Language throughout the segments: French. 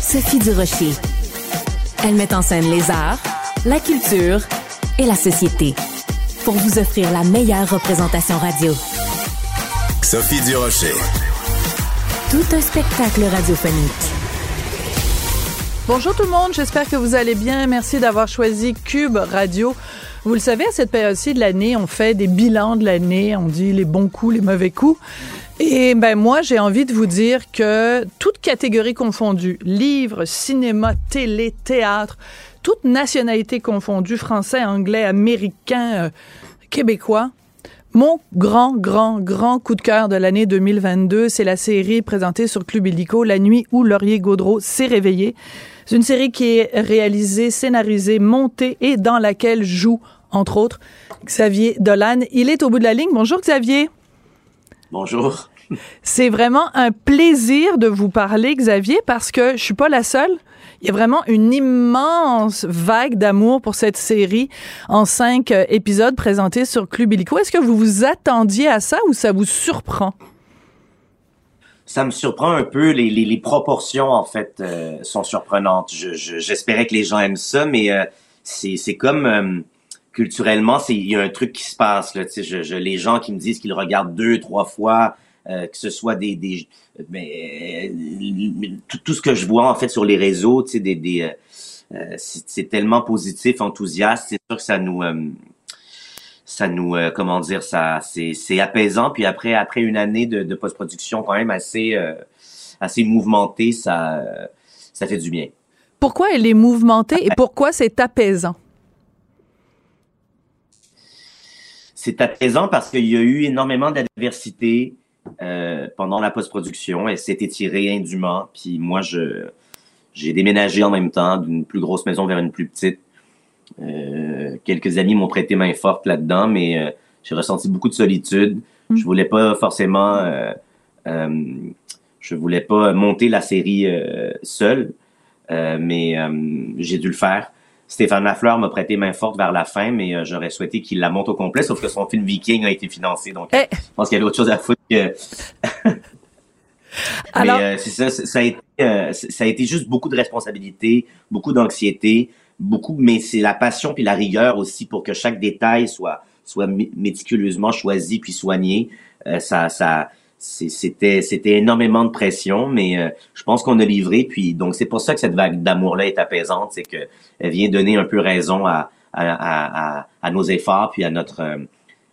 Sophie Durocher. Elle met en scène les arts, la culture et la société pour vous offrir la meilleure représentation radio. Sophie Durocher. Tout un spectacle radiophonique. Bonjour tout le monde, j'espère que vous allez bien. Merci d'avoir choisi Cube Radio. Vous le savez, à cette période-ci de l'année, on fait des bilans de l'année, on dit les bons coups, les mauvais coups. Et ben moi, j'ai envie de vous dire que toute catégorie confondue, livres, cinéma, télé, théâtre, toute nationalité confondue, français, anglais, américain, euh, québécois, mon grand, grand, grand coup de cœur de l'année 2022, c'est la série présentée sur Club Illico, La nuit où Laurier Gaudreau s'est réveillé. C'est une série qui est réalisée, scénarisée, montée et dans laquelle joue, entre autres, Xavier Dolan. Il est au bout de la ligne. Bonjour Xavier. Bonjour. C'est vraiment un plaisir de vous parler, Xavier, parce que je suis pas la seule. Il y a vraiment une immense vague d'amour pour cette série en cinq euh, épisodes présentés sur Club Illico. Est-ce que vous vous attendiez à ça ou ça vous surprend? Ça me surprend un peu. Les, les, les proportions, en fait, euh, sont surprenantes. J'espérais je, que les gens aiment ça, mais euh, c'est comme... Euh, culturellement, il y a un truc qui se passe. Là, je, je, les gens qui me disent qu'ils regardent deux, trois fois, euh, que ce soit des, des mais, tout, tout, ce que je vois en fait sur les réseaux, tu sais, des, des euh, c'est tellement positif, enthousiaste, c'est sûr que ça nous euh, ça nous comment dire ça c'est apaisant puis après après une année de, de post-production quand même assez assez mouvementée ça ça fait du bien. Pourquoi elle est mouvementée et pourquoi c'est apaisant? C'est apaisant parce qu'il y a eu énormément d'adversité, euh, pendant la post-production. Elle s'est étirée indûment. Puis moi, je j'ai déménagé en même temps d'une plus grosse maison vers une plus petite. Euh, quelques amis m'ont prêté main forte là-dedans, mais euh, j'ai ressenti beaucoup de solitude. Mm. Je voulais pas forcément, je voulais pas monter la série seule, mais j'ai dû le faire. Stéphane Lafleur m'a prêté main forte vers la fin, mais euh, j'aurais souhaité qu'il la monte au complet, sauf que son film Viking a été financé. Donc, eh. je pense qu'il y a autre chose à foutre que. Alors... Mais euh, c'est ça, ça a, été, euh, ça a été juste beaucoup de responsabilités, beaucoup d'anxiété, beaucoup, mais c'est la passion puis la rigueur aussi pour que chaque détail soit soit méticuleusement choisi puis soigné. ça, ça, c'était c'était énormément de pression, mais euh, je pense qu'on a livré. Puis donc c'est pour ça que cette vague d'amour-là est apaisante, c'est que elle vient donner un peu raison à à, à, à nos efforts puis à notre euh,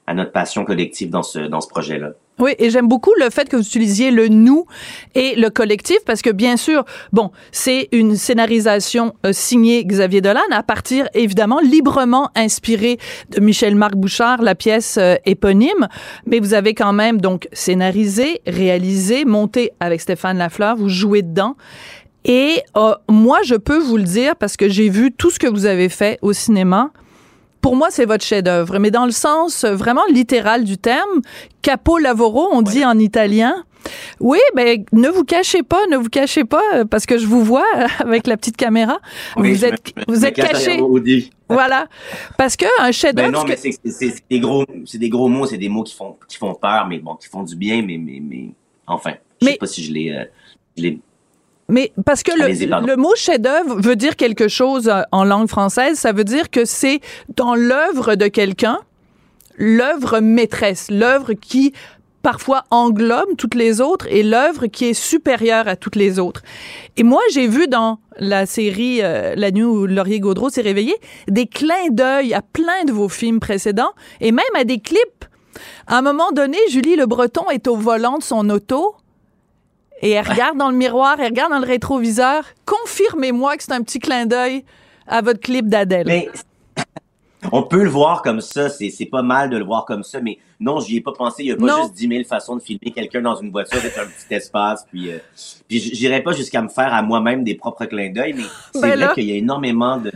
à notre passion collective dans ce dans ce projet-là. Oui, et j'aime beaucoup le fait que vous utilisiez le nous et le collectif parce que bien sûr, bon, c'est une scénarisation euh, signée Xavier Dolan à partir évidemment librement inspirée de Michel Marc Bouchard, la pièce euh, éponyme, mais vous avez quand même donc scénarisé, réalisé, monté avec Stéphane Lafleur, vous jouez dedans. Et euh, moi, je peux vous le dire parce que j'ai vu tout ce que vous avez fait au cinéma pour moi, c'est votre chef-d'œuvre, mais dans le sens vraiment littéral du terme, capo lavoro, on dit en italien. Oui, ben ne vous cachez pas, ne vous cachez pas, euh, parce que je vous vois euh, avec la petite caméra. vous êtes, vous êtes caché. Voilà, parce que un chef-d'œuvre. Ben non, mais c'est des gros, c'est des gros mots, c'est des mots qui font, qui font peur, mais bon, qui font du bien, mais, mais, mais enfin, je sais pas si je les, euh, mais parce que le, le, mot chef-d'œuvre veut dire quelque chose euh, en langue française. Ça veut dire que c'est dans l'œuvre de quelqu'un, l'œuvre maîtresse, l'œuvre qui parfois englobe toutes les autres et l'œuvre qui est supérieure à toutes les autres. Et moi, j'ai vu dans la série euh, La nuit où Laurier Gaudreau s'est réveillé des clins d'œil à plein de vos films précédents et même à des clips. À un moment donné, Julie Le Breton est au volant de son auto et elle regarde dans le miroir, elle regarde dans le rétroviseur. Confirmez-moi que c'est un petit clin d'œil à votre clip d'Adèle. Mais on peut le voir comme ça, c'est pas mal de le voir comme ça, mais non, j'y ai pas pensé. Il y a pas juste 10 000 façons de filmer quelqu'un dans une voiture avec un petit espace, puis, euh, puis j'irai pas jusqu'à me faire à moi-même des propres clins d'œil, mais c'est ben vrai qu'il y a énormément de,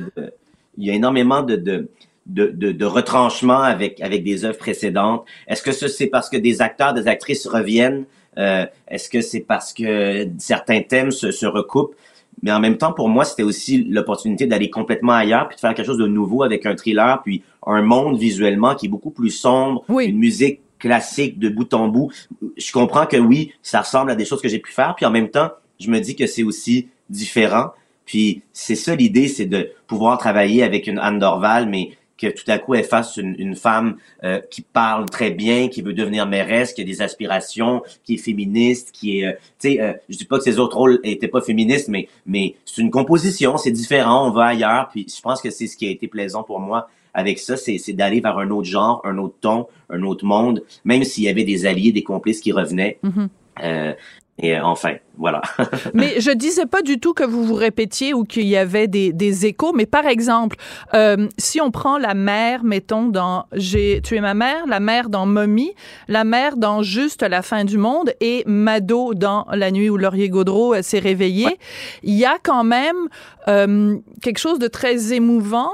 il y a énormément de, de de, de, de, retranchement avec avec des œuvres précédentes. Est-ce que c'est parce que des acteurs, des actrices reviennent euh, Est-ce que c'est parce que certains thèmes se, se recoupent? Mais en même temps, pour moi, c'était aussi l'opportunité d'aller complètement ailleurs, puis de faire quelque chose de nouveau avec un thriller, puis un monde visuellement qui est beaucoup plus sombre, une musique classique de bout en bout. Je comprends que oui, ça ressemble à des choses que j'ai pu faire, puis en même temps, je me dis que c'est aussi différent. Puis c'est ça l'idée, c'est de pouvoir travailler avec une Anne Dorval, mais que tout à coup elle fasse une, une femme euh, qui parle très bien, qui veut devenir mairesse, qui a des aspirations, qui est féministe, qui est, euh, tu sais, euh, je dis pas que ses autres rôles étaient pas féministes, mais mais c'est une composition, c'est différent, on va ailleurs, puis je pense que c'est ce qui a été plaisant pour moi avec ça, c'est d'aller vers un autre genre, un autre ton, un autre monde, même s'il y avait des alliés, des complices qui revenaient. Mm-hmm. euh, et euh, enfin, voilà. mais je disais pas du tout que vous vous répétiez ou qu'il y avait des, des, échos, mais par exemple, euh, si on prend la mère, mettons, dans J'ai tué ma mère, la mère dans Mommy, la mère dans Juste la fin du monde et Mado dans La nuit où Laurier Gaudreau euh, s'est réveillé, il y a quand même euh, quelque chose de très émouvant.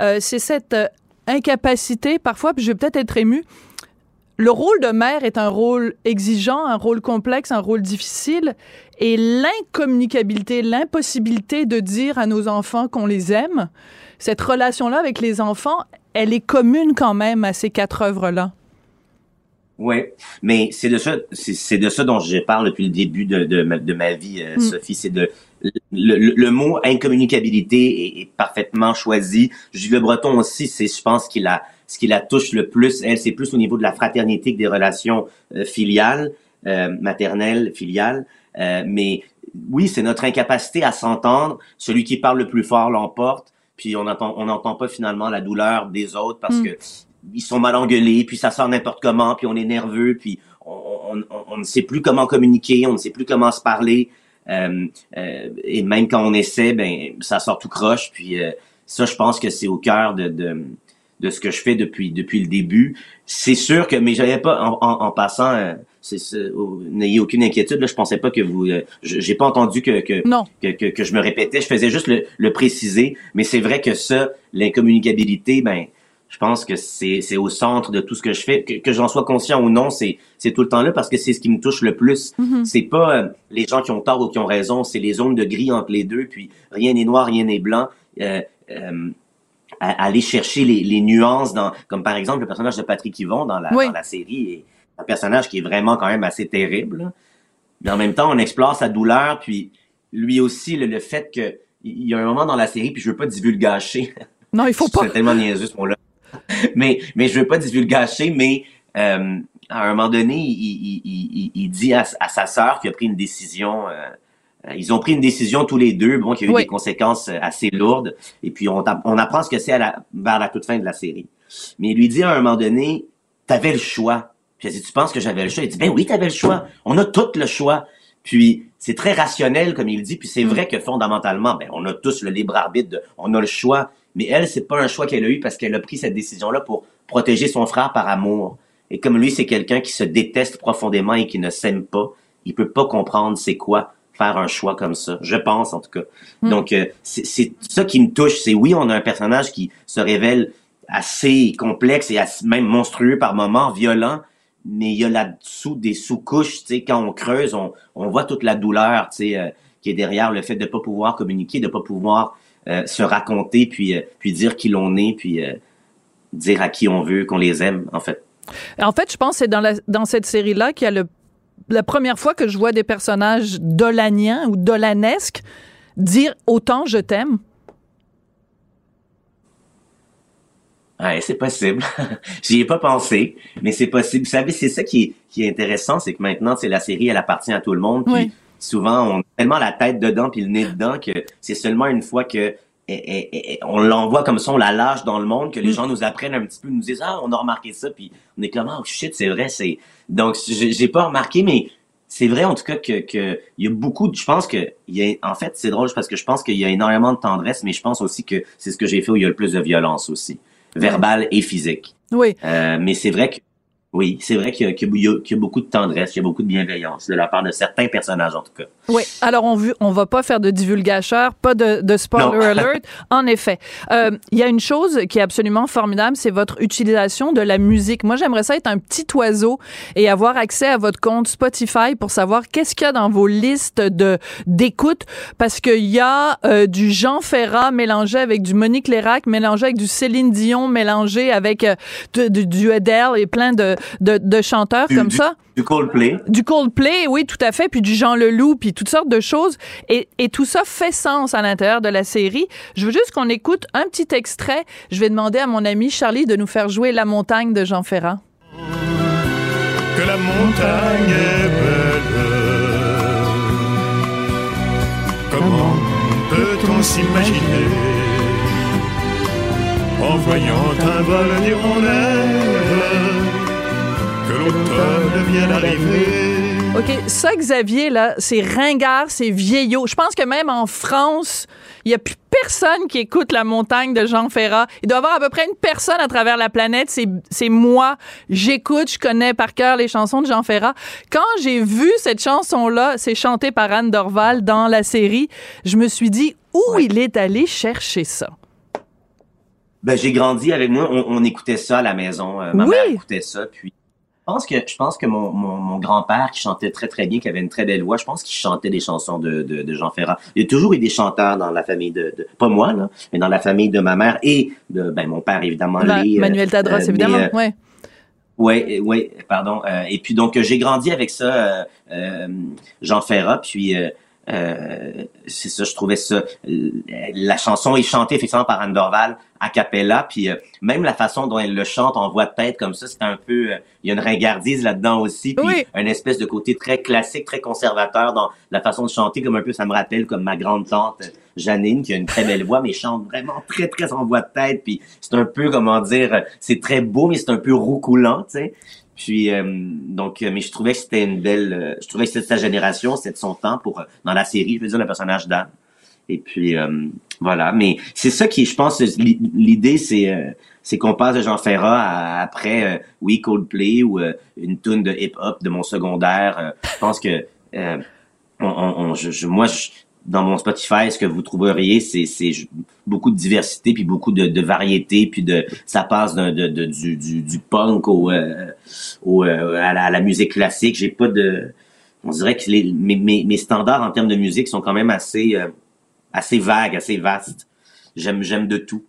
Euh, C'est cette incapacité, parfois, puis je vais peut-être être émue, le rôle de mère est un rôle exigeant, un rôle complexe, un rôle difficile, et l'incommunicabilité, l'impossibilité de dire à nos enfants qu'on les aime, cette relation-là avec les enfants, elle est commune quand même à ces quatre œuvres-là. Oui, mais c'est de ça, c'est de ça dont je parle depuis le début de, de, ma, de ma vie, euh, mm. Sophie. C'est de le, mot incommunicabilité est, parfaitement choisi. Jules Le Breton aussi, c'est, je pense qu'il a ce qui la touche le plus, elle, c'est plus au niveau de la fraternité que des relations euh, filiales, euh, maternelles, filiales. Euh, mais oui, c'est notre incapacité à s'entendre. Celui qui parle le plus fort l'emporte. Puis on n'entend on n'entend pas finalement la douleur des autres parce mm. que ils sont mal engueulés, puis ça sort n'importe comment, puis on est nerveux, puis on, on, on, ne sait plus comment communiquer, on ne sait plus comment se parler. Euh, et même quand on essaie, ben ça sort tout croche. Puis ça, je pense que c'est au cœur de, de de ce que je fais depuis depuis le début. C'est sûr que, mais j'avais pas en, en, passant. Euh, n'ayez aucune inquiétude. Là, je pensais pas que vous. Euh, j'ai pas entendu que que, non. que, que je me répétais. Je faisais juste le, le préciser. Mais c'est vrai que ça, l'incommunicabilité, ben, je pense que c'est c'est au centre de tout ce que je fais. Que, que j'en sois conscient ou non, c'est c'est tout le temps là parce que c'est ce qui me touche le plus. Mm-hmm. C'est pas euh, les gens qui ont tort ou qui ont raison. C'est les zones de gris entre les deux. Puis rien n'est noir, rien n'est blanc. Euh, aller chercher les, les, nuances dans, comme par exemple le personnage de Patrick Yvon dans la, dans la série est un personnage qui est vraiment quand même assez terrible. Mais en même temps, on explore sa douleur, puis lui aussi le, fait que il y a un moment dans la série, puis je veux pas divulgacher. Non, il faut pas. C'est tellement niaiseux ce mot-là. mais mais je veux pas divulgacher, mais euh, à un moment donné, il, il, il, il dit à, à, sa sœur qu'il a pris une décision euh, ils ont pris une décision tous les deux, bon, qui a eu des conséquences euh, assez lourdes. Et puis on, on apprend ce que c'est vers la toute fin de la série. Mais il lui dit à un moment donné, t'avais le choix. Puis elle dit, tu penses que j'avais le choix? Il dit, ben oui, t'avais le choix. On a tout le choix. Puis c'est très rationnel, comme il dit. Puis c'est mm. vrai que fondamentalement, ben on a tous le libre arbitre, de, on a le choix. Mais elle, c'est pas un choix qu'elle a eu parce qu'elle a pris cette décision-là pour protéger son frère par amour. Et comme lui, c'est quelqu'un qui se déteste profondément et qui ne s'aime pas, il peut pas comprendre c'est quoi faire un choix comme ça. Je pense, en tout cas. Hmm. Donc, euh, c'est ça qui me touche. C'est oui, on a un personnage qui se révèle assez complexe et même monstrueux par moments, violent, mais il y a là-dessous des sous-couches, tu sais, quand on creuse, on, on voit toute la douleur, tu sais, euh, qui est derrière le fait de pas pouvoir communiquer, de pas pouvoir euh, se raconter, puis, puis dire qui l'on est, puis dire à qui on veut, qu'on les aime, en fait. En fait, je pense que c'est dans, la, dans cette série-là qu'il y a le la première fois que je vois des personnages dolaniens ou dolanesques dire autant je t'aime. Ouais, c'est possible. J'y ai pas pensé, mais c'est possible. Vous savez, c'est ça qui est, qui est intéressant, c'est que maintenant, c'est la série, elle appartient à tout le monde. Puis Oui. souvent, on a tellement la tête dedans puis le nez dedans que c'est seulement une fois que et- et- et- on l'envoie comme ça, on la lâche dans le monde, que les gens nous apprennent un petit peu, nous disent ah on a remarqué ça, puis on est comme oh shit c'est vrai, c'est donc j'ai pas remarqué, mais c'est vrai en tout cas que que il y a beaucoup, de, je pense que il y a en fait c'est drôle parce que je pense qu'il y a énormément de tendresse, mais je pense aussi que c'est ce que j'ai fait où il y a le plus de violence aussi, verbale et physique. Oui. Euh, mais c'est vrai que oui, c'est vrai qu'il y, a- y y beaucoup de tendresse, qu'il y a beaucoup de bienveillance de la part de certains personnages en tout cas. Oui. Alors, on, on va pas faire de divulgacheur, pas de, de spoiler alert. En effet. Euh, Il y a une chose qui est absolument formidable, c'est votre utilisation de la musique. Moi, j'aimerais ça être un petit oiseau et avoir accès à votre compte Spotify pour savoir qu'est-ce qu'il y a dans vos listes de d'écoute parce qu'il y a euh, du Jean Ferrat mélangé avec du Monique Lérac, mélangé avec du Céline Dion, mélangé avec euh, de- de- du Adele et plein de, de, de chanteurs Du- comme du- ça. Du Coldplay. Du Coldplay, oui, tout à fait, puis du Jean Leloup, puis toutes sortes de choses. Et, et tout ça fait sens à l'intérieur de la série. Je veux juste qu'on écoute un petit extrait. Je vais demander à mon ami Charlie de nous faire jouer La montagne de Jean Ferrat. que la montagne est belle. Comment peut-on s'imaginer en voyant un vol d'hirondelles que l'automne OK, ça, Xavier, là, c'est ringard, c'est vieillot. Je pense que même en France, il n'y a plus personne qui écoute La montagne de Jean Ferrat. Il doit y avoir à peu près une personne à travers la planète. C'est, moi. J'écoute, je connais par cœur les chansons de Jean Ferrat. Quand j'ai vu cette chanson-là, c'est chanté par Anne Dorval dans la série, je me suis dit, où il est allé chercher ça? Ben, j'ai grandi avec moi, on, on écoutait ça à la maison. Euh, ma Oui. mère écoutait ça, puis pense que je pense que mon, mon, mon grand-père qui chantait très très bien, qui avait une très belle voix, je pense qu'il chantait des chansons de, de, de Jean Ferrat. Il y a toujours eu des chanteurs dans la famille de, de pas moi là, mais dans la famille de ma mère et de ben mon père évidemment. Ben, les, euh, Manuel Tadros, euh, évidemment. mais, euh, ouais. Ouais, ouais, pardon. Euh, et puis donc euh, j'ai grandi avec ça, euh, euh, Jean Ferrat. Puis euh, c'est ça, je trouvais ça. euh, La chanson est chantée effectivement par Anne Dorval a cappella. Puis euh, même la façon dont elle le chante en voix de tête comme ça, c'est un peu. euh, Il y a une ringardise là-dedans aussi. Puis Oui. un espèce de côté très classique, très conservateur dans la façon de chanter, comme un peu. Ça me rappelle comme ma grande tante Janine qui a une très belle voix, mais chante vraiment très très en voix de tête. Puis c'est un peu comment dire, c'est très beau, mais c'est un peu roucoulant, tu sais. Puis euh, donc, euh, mais je trouvais que c'était une belle, euh, je trouvais que c'était sa génération, c'était de son temps pour euh, dans la série, je veux dire le personnage d'Anne. Et puis euh, voilà, mais c'est ça qui, je pense, l'i- l'idée c'est c'est qu'on passe de Jean Ferrat à, après oui Coldplay ou une tune de hip hop de mon secondaire. Je pense que on, on- on- je, je- moi je- dans mon Spotify, ce que vous trouveriez, c'est c'est beaucoup de diversité puis beaucoup de, de variété puis de ça passe d'un- de, de- du, du, punk au, euh, au euh, à, la, musique classique. J'ai pas de on dirait que mes, mes, mes standards en termes de musique sont quand même assez euh, assez vagues, assez vastes. J'aime j'aime de tout.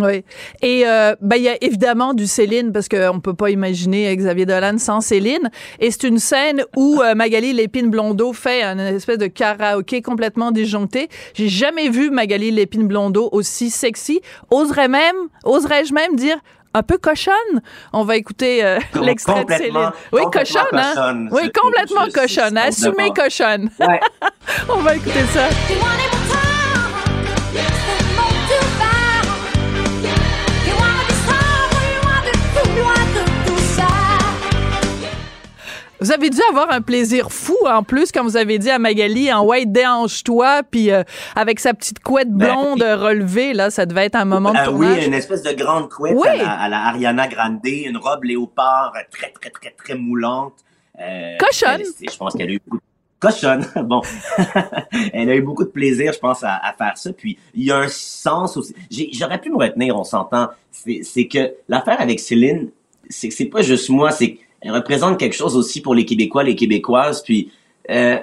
Oui. Et euh, ben, il y a évidemment du Céline, parce qu'on ne peut pas imaginer Xavier Dolan sans Céline. Et c'est une scène où euh, Magali Lépine-Blondeau fait une espèce de karaoké complètement disjoncté. J'ai jamais vu Magali Lépine-Blondeau aussi sexy. Oserais même, oserais-je même dire un peu cochonne? On va écouter euh, Com- l'extrait de Céline. Oui, cochonne, hein? cochonne. Oui, complètement cochonne. je- Assumée cochonne. Ouais. On va écouter ça. Vous avez dû avoir un plaisir fou en plus quand vous avez dit à Magali en ouais déhanche-toi puis euh, avec sa petite couette Ben, blonde relevée là ça devait être un moment de Ah oui, tournage. une espèce de grande couette Oui. à, la, à la Ariana Grande, une robe léopard très, très, très, très moulante. Euh, Cochonne. elle- Je pense qu'elle a eu beaucoup de... Cochonne, bon. elle a eu beaucoup de plaisir, je pense, à, à faire ça. Puis, il y a un sens aussi. J'aurais pu me retenir, on s'entend. C'est c'est que l'affaire avec Céline, c'est que c'est pas juste moi, c'est qu'elle représente quelque chose aussi pour les Québécois, les Québécoises. Puis, euh,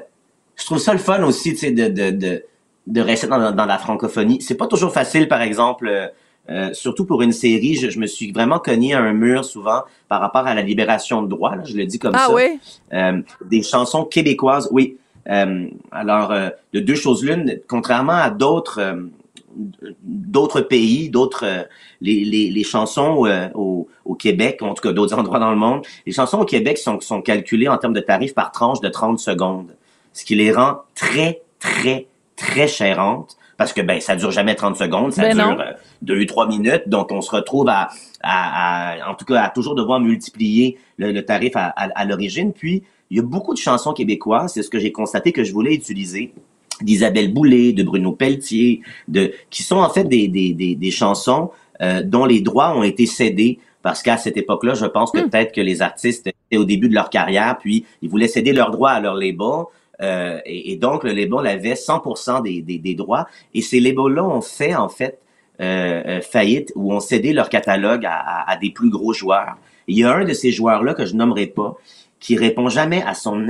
je trouve ça le fun aussi, tu sais, de, de, de, de rester dans, la- dans la francophonie. C'est pas toujours facile, par exemple, euh, euh, surtout pour une série, je, je me suis vraiment cogné à un mur souvent par rapport à la libération de droit, là, je le dis comme ah ça. oui? Euh, des chansons québécoises, oui. Euh, alors, euh, de deux choses l'une, contrairement à d'autres, euh, d'autres pays, d'autres euh, les, les, les chansons euh, au, au Québec, en tout cas d'autres endroits dans le monde, les chansons au Québec sont, sont calculées en termes de tarifs par tranche de 30 secondes, ce qui les rend très, très, très chérantes parce que ben ça dure jamais 30 secondes, ça Ben dure euh, deux ou trois minutes, donc on se retrouve à, à, à- en tout cas à toujours devoir multiplier le, le tarif à l'origine. Puis il y a beaucoup de chansons québécoises, c'est ce que j'ai constaté que je voulais utiliser d'Isabelle Boulay, de Bruno Pelletier, de qui sont en fait des des, des, des chansons euh, dont les droits ont été cédés parce qu'à cette époque-là, je pense que peut-être que les artistes étaient au début de leur carrière, puis ils voulaient céder leurs droits à leur label. Euh, et, et donc, le label avait 100% des, des, des droits. Et ces labels-là ont fait, en fait, euh, euh, faillite ou ont cédé leur catalogue à, à- à des plus gros joueurs. Et il y a un de ces joueurs-là que je nommerai pas, qui répond jamais à son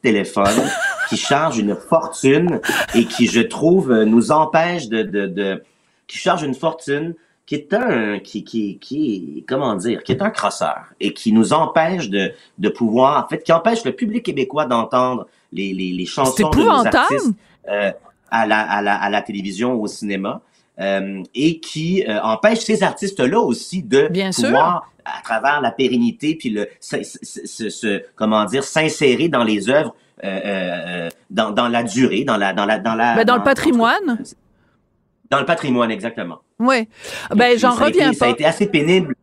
téléphone, qui charge une fortune et qui, je trouve, euh, nous empêche de, de, de qui charge une fortune, qui est un, qui, qui, qui, comment dire, qui est un crosseur et qui nous empêche de, de pouvoir, en fait, qui empêche le public québécois d'entendre les, les, les chansons de nos artistes euh, à, la, à, la, à la télévision ou au cinéma. Euh, et qui euh, empêche ces artistes-là aussi de Bien sûr. pouvoir, à travers la pérennité, puis le, comment dire, s'insérer dans les œuvres, euh, dans, dans la durée, dans la, dans la, dans la, Ben, dans le patrimoine. dans le patrimoine, exactement. Oui. Ben, j'en été- reviens Ça a pas. été assez pénible.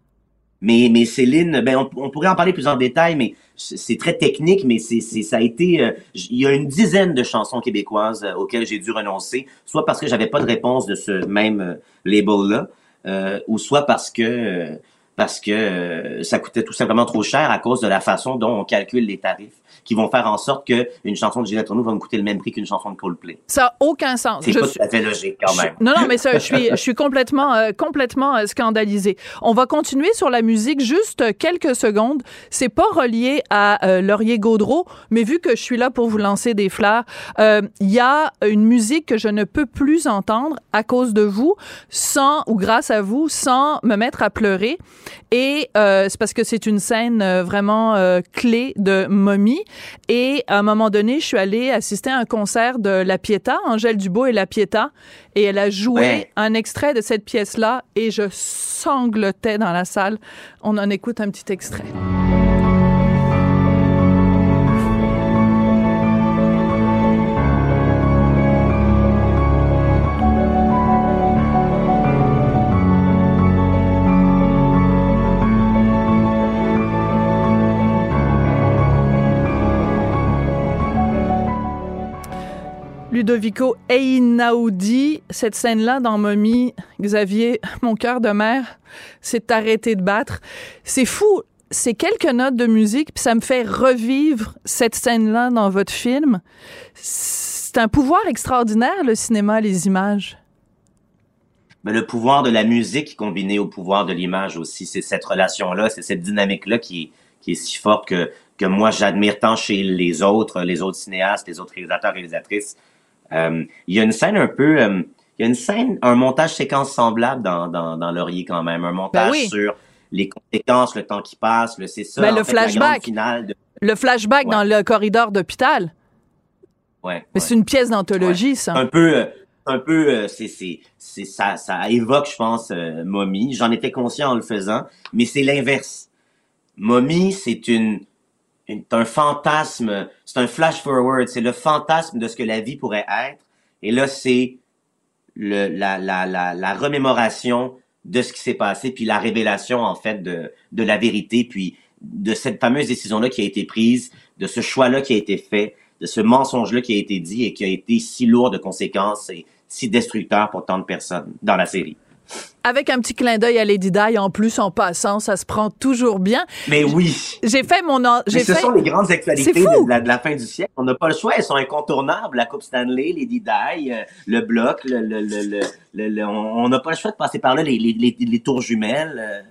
Mais, mais Céline, ben, on, pourrait en parler plus en détail, mais c'est très technique, mais c'est, ça a été, euh, il y a une dizaine de chansons québécoises euh, auxquelles j'ai dû renoncer, soit parce que j'avais pas de réponse de ce même euh, label-là, ou soit parce que, parce que euh, ça coûtait tout simplement trop cher à cause de la façon dont on calcule les tarifs, qui vont faire en sorte que une chanson de Ginette Renault va me coûter le même prix qu'une chanson de Coldplay. Ça n'a aucun sens. C'est pas suis- tout à fait logique quand même. Je- non, non, mais ça, je suis, je suis complètement, euh, complètement euh, scandalisée. On va continuer sur la musique juste quelques secondes. C'est pas relié à euh, Laurier Gaudreau, mais vu que je suis là pour vous lancer des fleurs, euh, il y a une musique que je ne peux plus entendre à cause de vous, sans ou grâce à vous, sans me mettre à pleurer. Et euh, c'est parce que c'est une scène euh, vraiment euh, clé de Mommy. Et à un moment donné, je suis allée assister à un concert de La Pietà, Angèle Dubois et La Pietà, et elle a joué Ouais. un extrait de cette pièce-là, et je sanglotais dans la salle. On en écoute un petit extrait. Ludovico Einaudi, cette scène-là dans Mommy, Xavier, mon cœur de mère s'est arrêté de battre. C'est fou. C'est quelques notes de musique, puis ça me fait revivre cette scène-là dans votre film. C'est un pouvoir extraordinaire, le cinéma, les images. Mais le pouvoir de la musique combiné au pouvoir de l'image aussi, c'est cette relation-là, c'est cette dynamique-là qui, est- si forte que moi j'admire tant chez les autres, les autres cinéastes, les autres réalisateurs, réalisatrices. Euh, il y a une scène un peu, euh, il y a une scène, un montage séquence semblable dans, dans, dans Laurier quand même, un montage Ben oui. sur les conséquences, le temps qui passe, le c'est ça. Ben, en le fait, flashback. de- Le flashback Ouais. dans le corridor d'hôpital. ouais, Mais ouais. c'est une pièce d'anthologie, ça. un peu euh, un peu euh, c'est c'est c'est ça ça évoque je pense euh, Mommy j'en étais conscient en le faisant mais c'est l'inverse Mommy c'est une, une un fantasme c'est un flash forward c'est le fantasme de ce que la vie pourrait être et là c'est le la la la la remémoration de ce qui s'est passé puis la révélation en fait de de la vérité puis de cette fameuse décision là qui a été prise de ce choix là qui a été fait de ce mensonge-là qui a été dit et qui a été si lourd de conséquences et si destructeur pour tant de personnes dans la série. Avec un petit clin d'œil à Lady Di, en plus, en passant, ça se prend toujours bien. Mais oui, J'ai fait mon... J'ai ce fait... sont les grandes actualités de la, de la fin du siècle. On n'a pas le choix, elles sont incontournables. La Coupe Stanley, Lady Di, euh, le bloc, le, le, le, le, le- le- on on n'a pas le choix de passer par là, les, les, les, les tours jumelles. euh.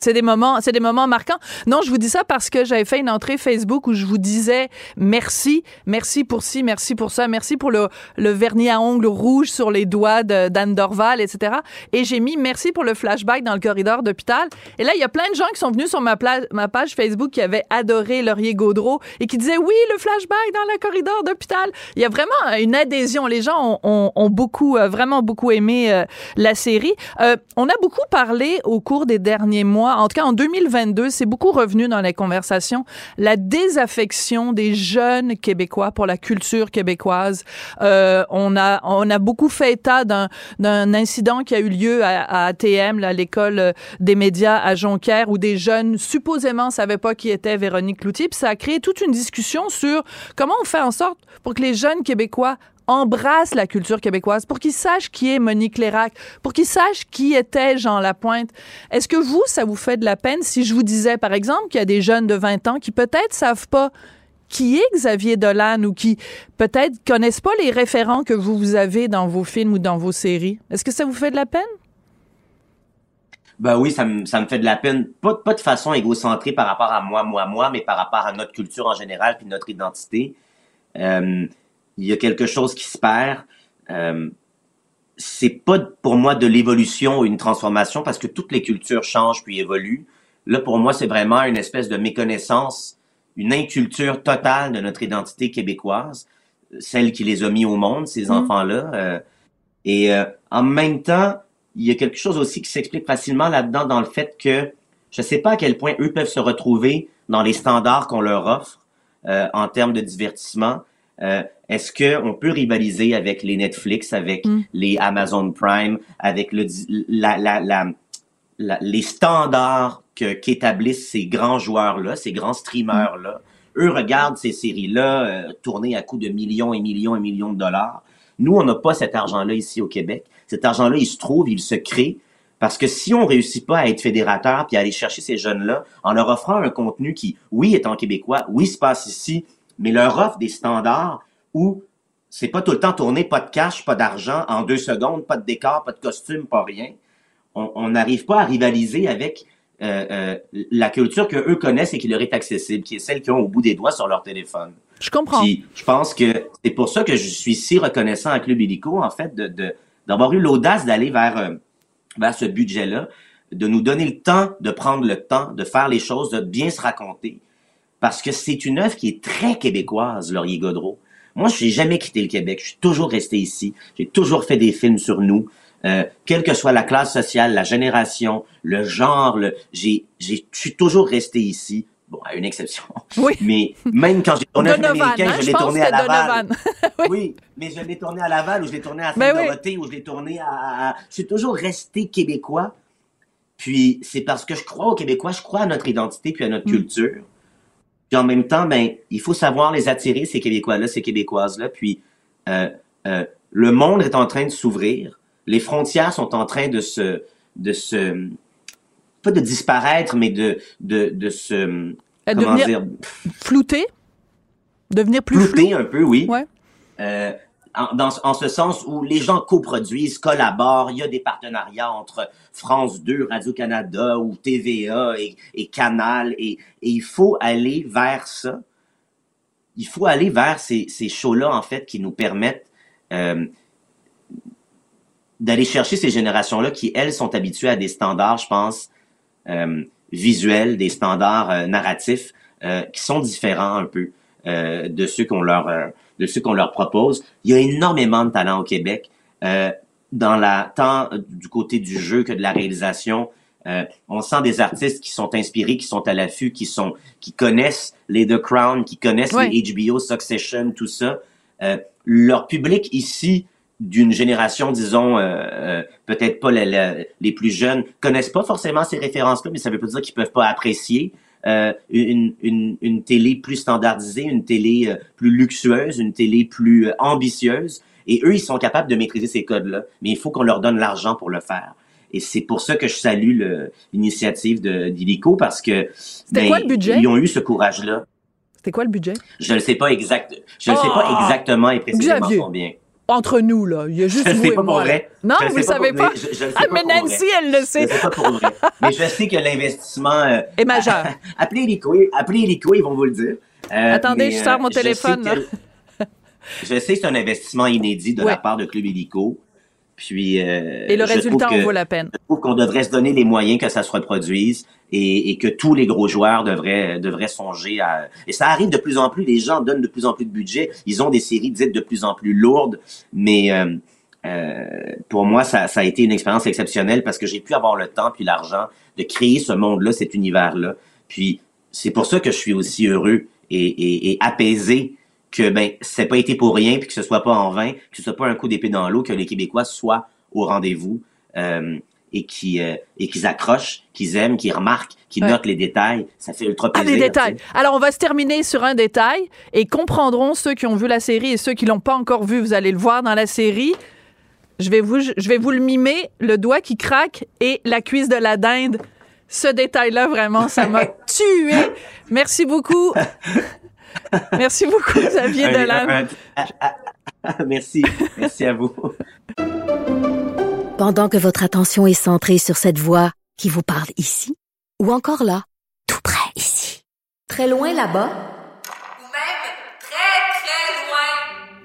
C'est des moments, c'est des moments marquants. Non, je vous dis ça parce que j'avais fait une entrée Facebook où je vous disais merci, merci pour ci, merci pour ça, merci pour le, vernis à ongles rouge sur les doigts d'Anne Dorval, etc. Et j'ai mis merci pour le flashback dans le corridor d'hôpital. Et là, il y a plein de gens qui sont venus sur ma, page Facebook qui avaient adoré Laurier Gaudreau et qui disaient oui, le flashback dans le corridor d'hôpital. Il y a vraiment une adhésion. Les gens ont beaucoup, euh, vraiment beaucoup aimé euh, la série. Euh, on a beaucoup parlé au cours des derniers mois, en tout cas en 2022, c'est beaucoup revenu dans les conversations, la désaffection des jeunes Québécois pour la culture québécoise. Euh, on a on a beaucoup fait état d'un d'un incident qui a eu lieu à, à ATM, là, l'école euh, des médias à Jonquière, où des jeunes supposément savaient pas qui était Véronique Cloutier. Puis ça a créé toute une discussion sur comment on fait en sorte pour que les jeunes Québécois embrassent la culture québécoise, pour qu'ils sachent qui est Monique Lérac, pour qu'ils sachent qui était Jean Lapointe. Est-ce que vous, ça vous fait de la peine? Si je vous disais, par exemple, qu'il y a des jeunes de 20 ans qui peut-être savent pas qui est Xavier Dolan ou qui peut-être connaissent pas les référents que vous, vous avez dans vos films ou dans vos séries? Est-ce que ça vous fait de la peine? Ben oui, ça me, ça me fait de la peine. Pas, pas de façon égocentrée par rapport à moi, moi, moi, mais par rapport à notre culture en général puis notre identité. Euh, il y a quelque chose qui se perd. Euh, c'est pas pour moi de l'évolution ou une transformation parce que toutes les cultures changent puis évoluent. Là, pour moi, c'est vraiment une espèce de méconnaissance, une inculture totale de notre identité québécoise, celle qui les a mis au monde, ces Mm. enfants-là. Euh, et euh, en même temps, il y a quelque chose aussi qui s'explique facilement là-dedans dans le fait que je sais pas à quel point eux peuvent se retrouver dans les standards qu'on leur offre euh, en termes de divertissement. Euh, Est-ce que on peut rivaliser avec les Netflix, avec Mm. les Amazon Prime, avec le di- la, la, la, la- les standards qu'établissent ces grands joueurs-là, ces grands streamers-là? Eux regardent ces séries-là euh, tourner à coups de millions et millions et millions de dollars. Nous, on n'a pas cet argent-là ici au Québec. Cet argent-là, il se trouve, il se crée. Parce que si on réussit pas à être fédérateur puis à aller chercher ces jeunes-là en leur offrant un contenu qui, oui, est en québécois, oui, se passe ici, mais leur offre des standards où c'est pas tout le temps tourné, pas de cash, pas d'argent, en deux secondes, pas de décor, pas de costume, pas rien. On n'arrive pas à rivaliser avec euh, euh, la culture que eux connaissent et qui leur est accessible, qui est celle qu'ils ont au bout des doigts sur leur téléphone. Je comprends. Puis je pense que c'est pour ça que je suis si reconnaissant à Club Illico, en fait, de, de- d'avoir eu l'audace d'aller vers, euh, vers ce budget-là, de nous donner le temps, de prendre le temps, de faire les choses, de bien se raconter. Parce que c'est une œuvre qui est très québécoise, Laurier Godreau. Moi, je n'ai jamais quitté le Québec. Je suis toujours resté ici. J'ai toujours fait des films sur nous. Euh, quelle que soit la classe sociale, la génération, le genre, le, j'ai, j'ai, je suis toujours resté ici. Bon, à une exception. Oui. Mais même quand j'ai tourné un Donovan, américain, hein, je l'ai tourné à Laval. Oui. mais je l'ai tourné à Laval ou je l'ai tourné à Ben oui. Saint-Dorothée ou je l'ai tourné à, à- Je suis toujours resté québécois. Puis c'est parce que je crois aux Québécois, je crois à notre identité puis à notre Mm. culture. Puis en même temps, ben, il faut savoir les attirer, ces Québécois-là, ces Québécoises-là. Puis euh, euh, le monde est en train de s'ouvrir. Les frontières sont en train de se... De se pas de disparaître, mais de, de, de se... Euh, Comment devenir dire? flouté? Devenir plus flou? Flouter un peu, oui. Ouais. Euh, en, dans, en ce sens où les gens coproduisent, collaborent, il y a des partenariats entre France 2, Radio-Canada ou TVA et, Canal, et, il faut aller vers ça. Il faut aller vers ces, ces shows-là, en fait, qui nous permettent euh, d'aller chercher ces générations-là qui, elles, sont habituées à des standards, je pense, euh, visuels, des standards euh, narratifs qui sont différents un peu euh, de ceux qu'on leur euh, de ceux qu'on leur propose. Il y a énormément de talent au Québec, euh, dans la tant du côté du jeu que de la réalisation. Euh, on sent des artistes qui sont inspirés, qui sont à l'affût, qui sont qui connaissent les The Crown, qui connaissent Ouais. les HBO, Succession, tout ça. Euh, leur public ici d'une génération, disons, euh, euh, peut-être pas la- la- les plus jeunes, connaissent pas forcément ces références-là, mais ça veut pas dire qu'ils peuvent pas apprécier euh, une, une, une télé plus standardisée, une télé euh, plus luxueuse, une télé plus euh, ambitieuse. Et eux, ils sont capables de maîtriser ces codes-là, mais il faut qu'on leur donne l'argent pour le faire. Et c'est pour ça que je salue l'initiative de d'Illico parce que ben, quoi le budget? ils ont eu ce courage-là. C'était quoi le budget? Je ne sais pas exact, je ne sais Oh! pas exactement et précisément combien. Entre nous, là. Il y a juste Je vous sais et pas pour moi. vrai. Non, Je vous pas savez pour- pas? je- je ah, mais pour vrai. Nancy, elle le Je sait. sais pas pour vrai. Mais je sais que l'investissement euh, Est majeur. appelez l'hélico, appelez ils vont vous le dire. Euh, Attendez, mais, je sors mon sais téléphone, je sais que c'est un investissement inédit de Ouais. la part de Club Hélico. Puis euh, Et le résultat en vaut la peine. Je trouve qu'on devrait se donner les moyens que ça se reproduise et, et que tous les gros joueurs devraient devraient songer à. Et ça arrive de plus en plus. Les gens donnent de plus en plus de budget. Ils ont des séries dites de plus en plus lourdes, mais euh, euh, pour moi, ça, ça a été une expérience exceptionnelle parce que j'ai pu avoir le temps puis l'argent de créer ce monde-là, cet univers-là. Puis c'est pour ça que je suis aussi heureux et, et, et apaisé que ben c'est pas été pour rien puis que ce soit pas en vain, que ce soit pas un coup d'épée dans l'eau, que les Québécois soient au rendez-vous euh, et qui euh, et qu'ils accrochent, qu'ils aiment, qu'ils remarquent, qu'ils Ouais. notent les détails. Ça fait ultra Ah, plaisir. des détails. tu sais. Alors, on va se terminer sur un détail et comprendront ceux qui ont vu la série et ceux qui l'ont pas encore vu. Vous allez le voir dans la série. Je vais vous, je vais vous le mimer, le doigt qui craque et la cuisse de la dinde. Ce détail-là, vraiment, ça m'a tué. Merci beaucoup. Merci beaucoup, Xavier Dolan. merci, merci à vous. Pendant que votre attention est centrée sur cette voix qui vous parle ici, ou encore là, tout près ici, très loin là-bas,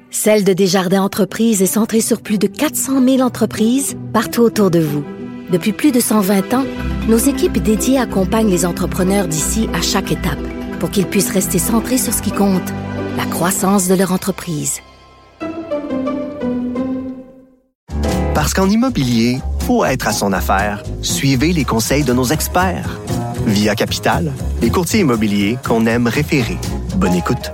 Celle de Desjardins Entreprises est centrée sur plus de 400 000 entreprises partout autour de vous. Depuis plus de 120 ans, nos équipes dédiées accompagnent les entrepreneurs d'ici à chaque étape pour qu'ils puissent rester centrés sur ce qui compte, la croissance de leur entreprise. Parce qu'en immobilier, faut être à son affaire. Suivez les conseils de nos experts. Via Capital, les courtiers immobiliers qu'on aime référer. Bonne écoute.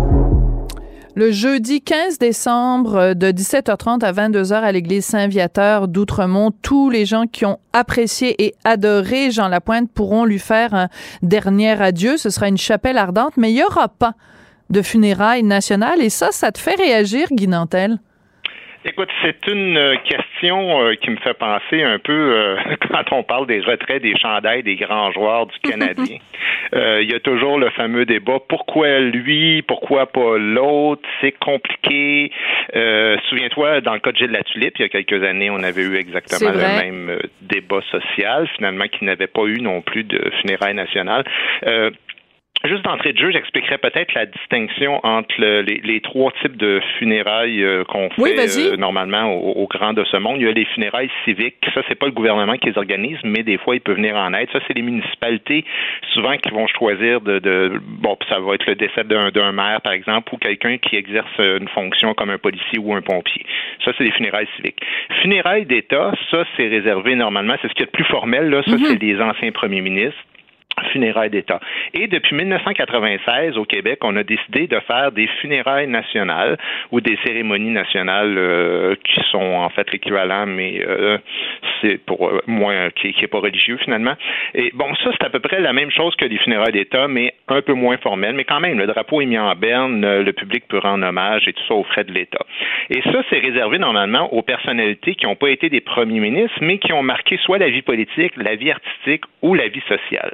Le jeudi 15 décembre euh, de 17h30 à 22h à l'église Saint-Viateur d'Outremont, tous les gens qui ont apprécié et adoré Jean Lapointe pourront lui faire un dernier adieu. Ce sera une chapelle ardente, mais il n'y aura pas de funérailles nationales. Et ça, ça te fait réagir, Guy? Écoute, c'est une euh, question euh, qui me fait penser un peu euh, quand on parle des retraits des chandails des grands joueurs du Canadien. Euh, Il y a toujours le fameux débat pourquoi lui, pourquoi pas l'autre, c'est compliqué. Euh, Souviens-toi, dans le cas de Gilles Latulippe, il y a quelques années, on avait eu exactement le même débat social, finalement, qui n'avait pas eu non plus de funérailles nationales. Juste d'entrée de jeu, j'expliquerai peut-être la distinction entre le- les, les trois types de funérailles euh, qu'on fait Oui, euh, normalement au, au grand de ce monde. Il y a les funérailles civiques. Ça, c'est pas le gouvernement qui les organise, mais des fois, il peut venir en aide. Ça, c'est les municipalités, souvent, qui vont choisir de, de bon, ça va être le décès d'un maire, par exemple, ou quelqu'un qui exerce une fonction comme un policier ou un pompier. Ça, c'est les funérailles civiques. Funérailles d'État, ça, c'est réservé normalement, c'est ce qui est le plus formel, là. Ça, c'est les anciens premiers ministres funérailles d'État. Et depuis 1996, au Québec, on a décidé de faire des funérailles nationales ou des cérémonies nationales euh, qui sont en fait l'équivalent, mais euh, c'est pour euh, moins qui, qui est pas religieux finalement. Et bon, ça c'est à peu près la même chose que les funérailles d'État, mais un peu moins formel. Mais quand même, le drapeau est mis en berne, euh, le public peut rendre hommage et tout ça aux frais de l'État. Et ça, c'est réservé normalement aux personnalités qui n'ont pas été des premiers ministres, mais qui ont marqué soit la vie politique, la vie artistique ou la vie sociale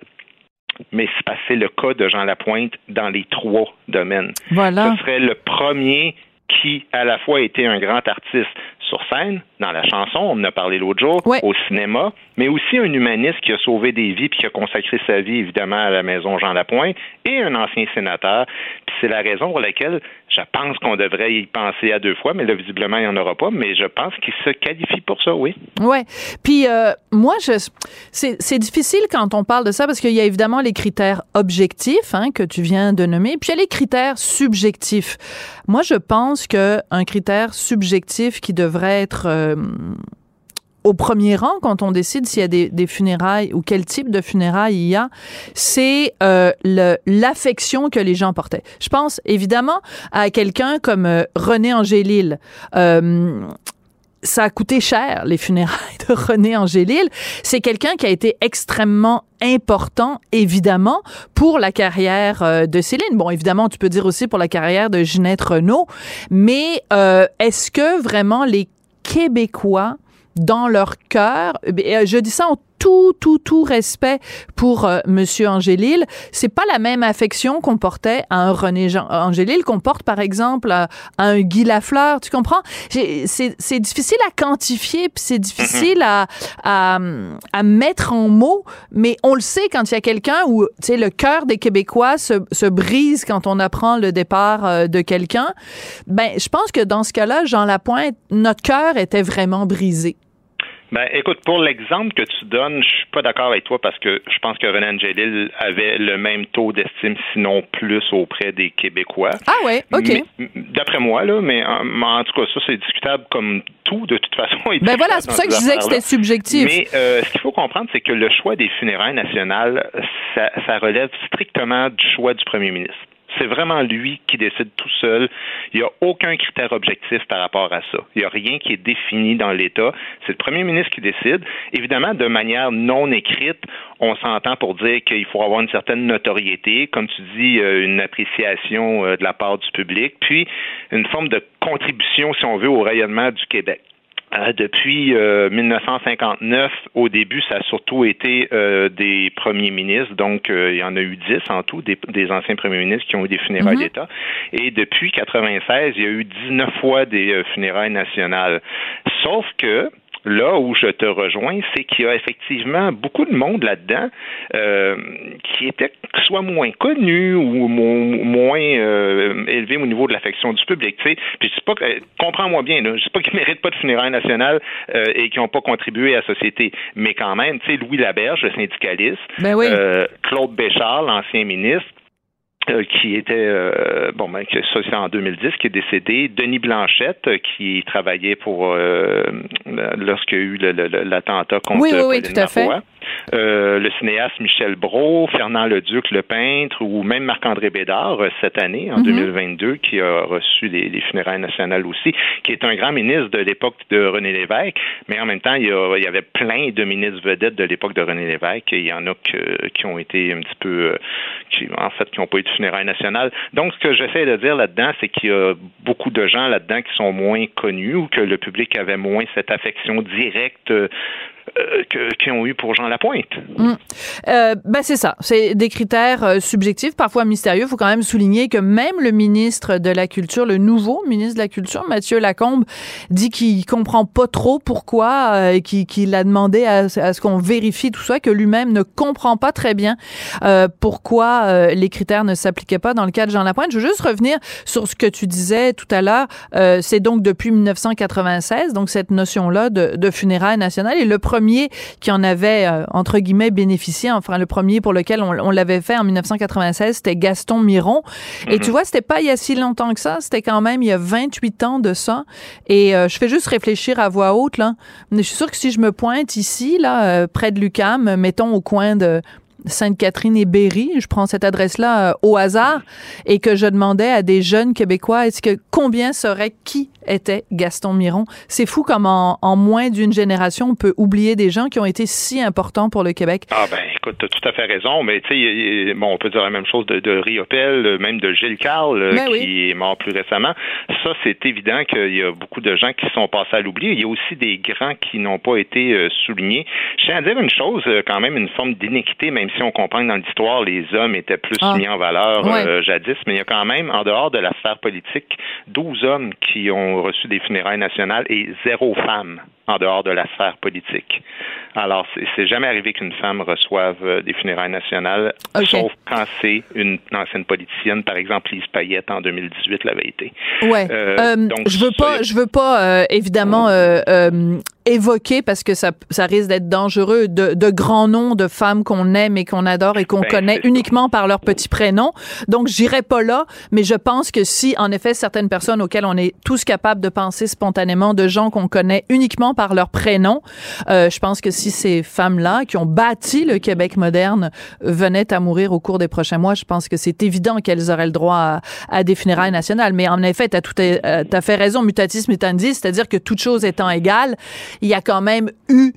mais c'est le cas de Jean Lapointe dans les trois domaines. Voilà. Ce serait le premier qui, à la fois, était un grand artiste sur scène, dans la chanson, on en a parlé l'autre jour, Ouais. au cinéma, mais aussi un humaniste qui a sauvé des vies puis qui a consacré sa vie, évidemment, à la maison Jean Lapointe, et un ancien sénateur. Puis c'est la raison pour laquelle Je pense qu'on devrait y penser à deux fois, mais là, visiblement, il n'y en aura pas. Mais je pense qu'il se qualifie pour ça, oui. Ouais. Puis euh, moi, je, c'est, c'est difficile quand on parle de ça parce qu'il y a évidemment les critères objectifs hein, que tu viens de nommer, puis il y a les critères subjectifs. Moi, je pense que un critère subjectif qui devrait être euh, au premier rang quand on décide s'il y a des, funérailles ou quel type de funérailles il y a, c'est euh, l'affection que les gens portaient. Je pense évidemment à quelqu'un comme euh, René Angélil. Ça a coûté cher, les funérailles de René Angélil. C'est quelqu'un qui a été extrêmement important, évidemment, pour la carrière euh, de Céline. Bon, évidemment, tu peux dire aussi pour la carrière de Ginette Renault, mais euh, est-ce que vraiment les Québécois, dans leur cœur, euh, je dis ça en tout, tout, tout respect pour euh, Monsieur Angélil, c'est pas la même affection qu'on portait à un René Jean Angélil qu'on porte, par exemple, à, un Guy Lafleur. Tu comprends? C'est difficile à quantifier, puis c'est difficile à, à, à mettre en mots, mais on le sait quand il y a quelqu'un où, tu sais, le cœur des Québécois se, se brise quand on apprend le départ euh, de quelqu'un. Ben, je pense que dans ce cas-là, Jean Lapointe, notre cœur était vraiment brisé. Ben, écoute, pour l'exemple que tu donnes, je suis pas d'accord avec toi parce que je pense que René Angélil avait le même taux d'estime, sinon plus, auprès des Québécois. Ah ouais, OK. D'après moi, là, mais en, mais en tout cas, ça, c'est discutable comme tout, de toute façon. Ben voilà, c'est pour ça que je disais que c'était subjectif. Mais euh, ce qu'il faut comprendre, c'est que le choix des funérailles nationales, ça, ça relève strictement du choix du premier ministre. C'est vraiment lui qui décide tout seul. Il n'y a aucun critère objectif par rapport à ça. Il n'y a rien qui est défini dans l'État. C'est le premier ministre qui décide. Évidemment, de manière non écrite, on s'entend pour dire qu'il faut avoir une certaine notoriété, comme tu dis, euh, une appréciation euh, de la part du public, puis une forme de contribution, si on veut, au rayonnement du Québec. Euh, depuis euh, 1959, au début, ça a surtout été euh, des premiers ministres, donc euh, il y en a eu dix en tout, des, des anciens premiers ministres qui ont eu des funérailles Mhm. d'État. Et depuis 96, il y a eu 19 fois des euh, funérailles nationales. Sauf que là où je te rejoins, c'est qu'il y a effectivement beaucoup de monde là-dedans euh, qui était soit moins connu ou mo- moins euh, élevé au niveau de l'affection du public. Tu sais. Puis je dis pas que, comprends-moi bien, là, je dis pas qu'ils méritent pas de funérailles nationales euh, et qui n'ont pas contribué à la société, mais quand même, tu sais, Louis Laberge, le syndicaliste, Ben oui. euh, Claude Béchard, l'ancien ministre, qui était euh, bon ben que ça c'est en 2010 qui est décédé Denis Blanchette euh, qui travaillait pour euh, lorsqu'il y a eu l'attentat contre Oui, oui, oui, Pauline tout à fait. Euh, le cinéaste Michel Brault, Fernand Leduc, le peintre, ou même Marc-André Bédard, euh, cette année, en Mhm. 2022, qui a reçu les, les funérailles nationales aussi, qui est un grand ministre de l'époque de René Lévesque, mais en même temps, il y, a- il y avait plein de ministres vedettes de l'époque de René Lévesque, et il y en a que- qui ont été un petit peu, euh, qui, en fait, qui n'ont pas eu de funérailles nationales. Donc, ce que j'essaie de dire là-dedans, c'est qu'il y a beaucoup de gens là-dedans qui sont moins connus ou que le public avait moins cette affection directe que- qu'ils ont eu pour Jean Lapointe. Mm. Euh, ben c'est ça, c'est des critères euh, subjectifs, parfois mystérieux. Il faut quand même souligner que même le ministre de la Culture, le nouveau ministre de la Culture, Mathieu Lacombe, dit qu'il comprend pas trop pourquoi, euh, qu'il a demandé à, ce qu'on vérifie tout ça, que lui-même ne comprend pas très bien euh, pourquoi les critères ne s'appliquaient pas dans le cas de Jean Lapointe. Je veux juste revenir sur ce que tu disais tout à l'heure. C'est donc depuis 1996, donc cette notion-là de, de funérailles nationales. Et le premier qui en avait, euh, entre guillemets, bénéficié, enfin le premier pour lequel on, on l'avait fait en 1996, c'était Gaston Miron. Et Mhm. tu vois, c'était pas il y a si longtemps que ça, c'était quand même il y a 28 ans de ça. Et euh, je fais juste réfléchir à voix haute, là. Mais je suis sûre que si je me pointe ici, là, euh, près de Lucam, mettons au coin de Sainte-Catherine et Berry, je prends cette adresse-là euh, au hasard, et que je demandais à des jeunes Québécois, est-ce que combien serait qui était Gaston Miron? C'est fou comme en, en moins d'une génération, on peut oublier des gens qui ont été si importants pour le Québec. Ah ben écoute, tu as tout à fait raison, mais tu sais, bon, on peut dire la même chose de, de Riopel, euh, même de Gilles Carle, euh, Ben qui oui. est mort plus récemment. Ça, c'est évident qu'il y a beaucoup de gens qui sont passés à l'oubli. Il y a aussi des grands qui n'ont pas été euh, soulignés. Je tiens à dire une chose, quand même, une forme d'inéquité, même si on comprend que dans l'histoire, les hommes étaient plus Ah. mis en valeur Ouais. euh, jadis, mais il y a quand même, en dehors de la sphère politique, 12 hommes qui ont reçu des funérailles nationales et zéro femme en dehors de la sphère politique. Alors, c'est- jamais arrivé qu'une femme reçoive euh, des funérailles nationales, Ok. sauf quand c'est une ancienne politicienne, par exemple Lise Payette en 2018 l'avait été. Ouais. Euh, Euh, donc, je veux pas, je veux pas euh, évidemment évoquer parce que ça, ça risque d'être dangereux de, de grands noms de femmes qu'on aime et qu'on adore et qu'on Ben, connaît uniquement par leur petit prénom. Donc j'irai pas là, mais je pense que si en effet certaines personnes auxquelles on est tous capables de penser spontanément, de gens qu'on connaît uniquement par leur prénom, euh, je pense que si ces femmes-là qui ont bâti le Québec moderne venaient à mourir au cours des prochains mois, je pense que c'est évident qu'elles auraient le droit à, à des funérailles nationales. Mais en effet, tu as tout t'as fait raison, mutatis mutandis, c'est-à-dire que toute chose étant égale, il y a quand même eu,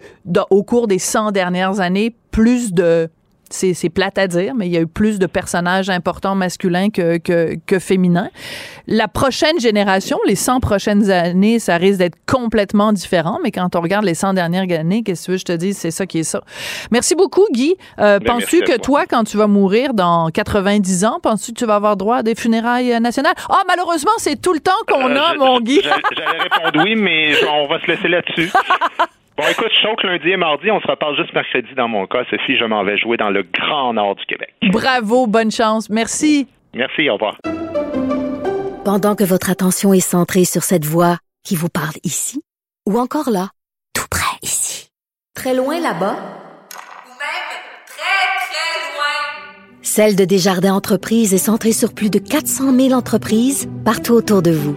au cours des 100 dernières années, plus de c'est, c'est plate à dire, mais il y a eu plus de personnages importants masculins que, que, que féminins. La prochaine génération, les 100 prochaines années, ça risque d'être complètement différent, mais quand on regarde les 100 dernières années, qu'est-ce que je te dise, c'est ça qui est ça. Merci beaucoup, Guy. Euh, Ben, penses-tu que toi. quand tu vas mourir dans 90 ans, penses-tu que tu vas avoir droit à des funérailles euh, nationales? Ah, malheureusement, c'est tout le temps qu'on Euh, a, mon Guy. j'a- J'allais répondre oui, mais on va se laisser là-dessus. Bon, écoute, je que lundi et mardi, on se reparle juste mercredi dans mon cas. Sophie, je m'en vais jouer dans le grand nord du Québec. Bravo, bonne chance. Merci. Merci, au revoir. Pendant que votre attention est centrée sur cette voix qui vous parle ici, ou encore là, tout près ici, très loin là-bas, Celle de Desjardins Entreprises est centrée sur plus de 400 000 entreprises partout autour de vous.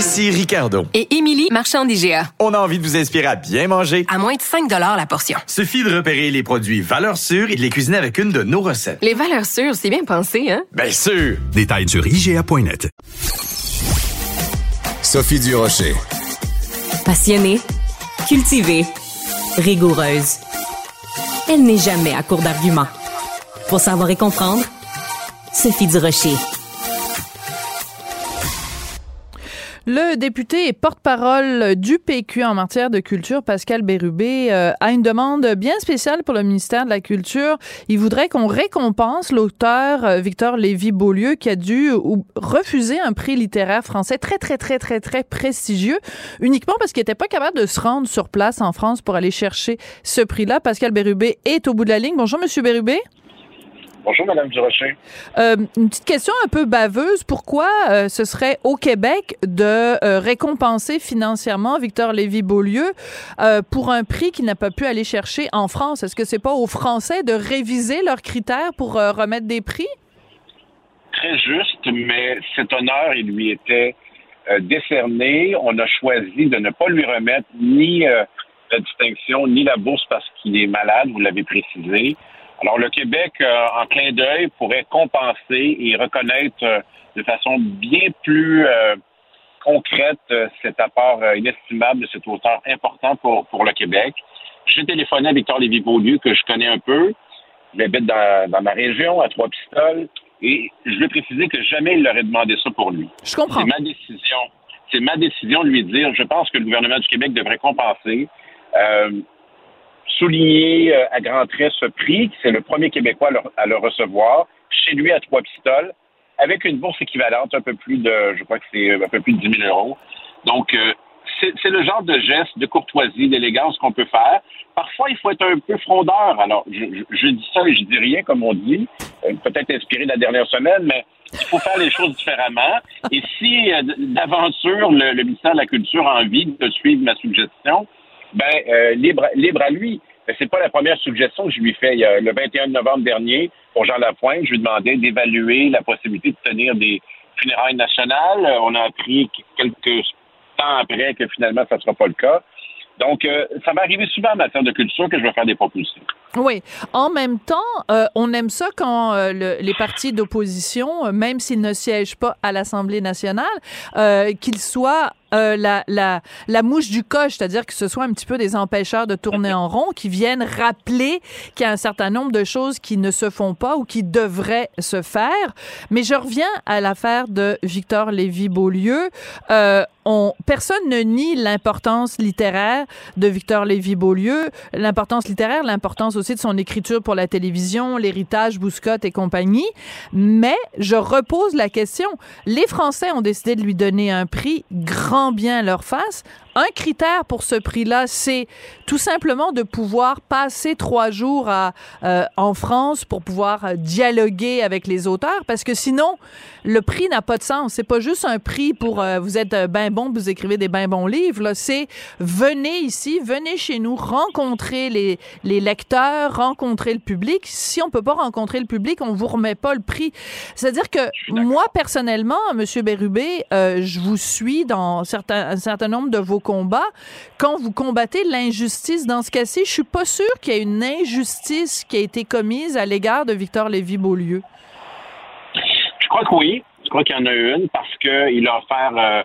Ici Ricardo. Et Émilie, marchand d'IGA. On a envie de vous inspirer à bien manger. À moins de 5 la portion. Suffit de repérer les produits valeurs sûres et de les cuisiner avec une de nos recettes. Les valeurs sûres, c'est bien pensé, hein? Bien sûr! Détails sur IGA.net. Sophie Durocher. Passionnée, cultivée, rigoureuse. Elle n'est jamais à court d'arguments. Pour savoir et comprendre, Sophie Durocher. Le député et porte-parole du PQ en matière de culture, Pascal Bérubé, euh, a une demande bien spéciale pour le ministère de la Culture. Il voudrait qu'on récompense l'auteur euh, Victor Lévy-Beaulieu qui a dû ou, refuser un prix littéraire français très, très, très, très, très prestigieux uniquement parce qu'il n'était pas capable de se rendre sur place en France pour aller chercher ce prix-là. Pascal Bérubé est au bout de la ligne. Bonjour, Monsieur Bérubé. Bonjour, Madame Durocher. Euh, une petite question un peu baveuse. Pourquoi euh, ce serait au Québec de euh, récompenser financièrement Victor Lévy-Beaulieu pour un prix qu'il n'a pas pu aller chercher en France? Est-ce que c'est pas aux Français de réviser leurs critères pour remettre des prix? Très juste, mais cet honneur, il lui était décerné. On a choisi de ne pas lui remettre ni la distinction, ni la bourse parce qu'il est malade, vous l'avez précisé. Alors, le Québec, euh, en clin d'œil, pourrait compenser et reconnaître euh, de façon bien plus euh, concrète euh, cet apport euh, inestimable de cet auteur important pour, pour le Québec. J'ai téléphoné à Victor Lévy-Beaulieu, que je connais un peu. Il habite dans, dans ma région, à Trois-Pistoles, et je lui ai précisé que jamais il l'aurait demandé ça pour lui. Je comprends. C'est ma décision. C'est ma décision de lui dire, je pense que le gouvernement du Québec devrait compenser. Euh, souligner euh, à grands traits ce prix, c'est le premier Québécois à le, recevoir, chez lui à trois pistoles, avec une bourse équivalente, un peu plus de, je crois que c'est un peu plus de 10 000 euros. Donc, euh, c'est le genre de geste, de courtoisie, d'élégance qu'on peut faire. Parfois, il faut être un peu frondeur. Alors, je, dis ça et je dis rien, comme on dit, euh, peut-être inspiré de la dernière semaine, mais il faut faire les choses différemment. Et si, euh, d'aventure, le, le ministère de la Culture a envie de suivre ma suggestion, ben, euh, libre, libre à lui. C'est pas la première suggestion que je lui fais. Le 21 novembre dernier, pour Jean Lapointe, je lui demandais d'évaluer la possibilité de tenir des funérailles nationales. Euh, On a appris quelques temps après que finalement, ça ne sera pas le cas. Donc, euh, ça va arriver souvent en matière de culture que je vais faire des propositions. Oui. En même temps, euh, on aime ça quand euh, le- les partis d'opposition, euh, même s'ils ne siègent pas à l'Assemblée nationale, euh, qu'ils soient euh, la, la, la mouche du coche, c'est-à-dire que ce soit un petit peu des empêcheurs de tourner en rond, qui viennent rappeler qu'il y a un certain nombre de choses qui ne se font pas ou qui devraient se faire. Mais je reviens à l'affaire de Victor Lévy-Beaulieu. On, personne ne nie l'importance littéraire de Victor Lévy-Beaulieu, l'importance littéraire, l'importance aussi de son écriture pour la télévision, l'héritage Bouscotte et compagnie. Mais je repose la question. Les Français ont décidé de lui donner un prix grand bien leur face. Un critère pour ce prix-là, c'est tout simplement de pouvoir passer trois jours à, euh, en France pour pouvoir euh, dialoguer avec les auteurs, parce que sinon, le prix n'a pas de sens. C'est pas juste un prix pour euh, vous êtes euh, ben bon, vous écrivez des ben bons livres. Là, c'est venez ici, venez chez nous, rencontrer les, les lecteurs, rencontrer le public. Si on peut pas rencontrer le public, on vous remet pas le prix. C'est-à-dire que moi personnellement, Monsieur Bérubé, euh, je vous suis dans certains, un certain nombre de vos combats. Quand vous combattez l'injustice dans ce cas-ci, je suis pas sûre qu'il y ait une injustice qui a été commise à l'égard de Victor Lévy-Beaulieu. Je crois que oui. Je crois qu'il y en a une parce qu'il a offert euh,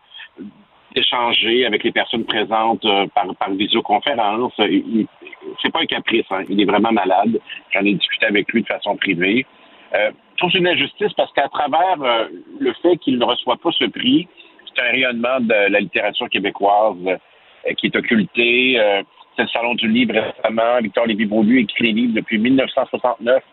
d'échanger avec les personnes présentes euh, par, par visioconférence. C'est pas un caprice, hein. il est vraiment malade. J'en ai discuté avec lui de façon privée. Euh, je trouve une injustice parce qu'à travers euh, le fait qu'il ne reçoit pas ce prix, c'est un rayonnement de la littérature québécoise euh, qui est occulté. Euh, c'est le Salon du livre récemment. Victor Lévy-Beaulieu écrit des livres depuis 1969.